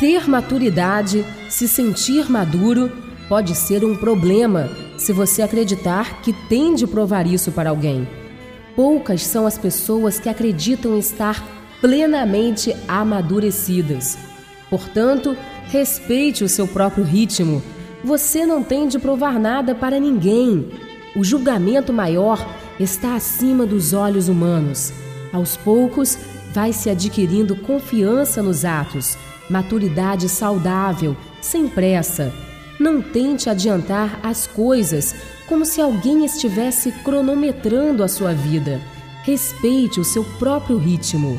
Ter maturidade, se sentir maduro, pode ser um problema se você acreditar que tem de provar isso para alguém. Poucas são as pessoas que acreditam estar plenamente amadurecidas. Portanto, respeite o seu próprio ritmo. Você não tem de provar nada para ninguém. O julgamento maior está acima dos olhos humanos. Aos poucos, vai se adquirindo confiança nos atos, maturidade saudável, sem pressa. Não tente adiantar as coisas como se alguém estivesse cronometrando a sua vida. Respeite o seu próprio ritmo.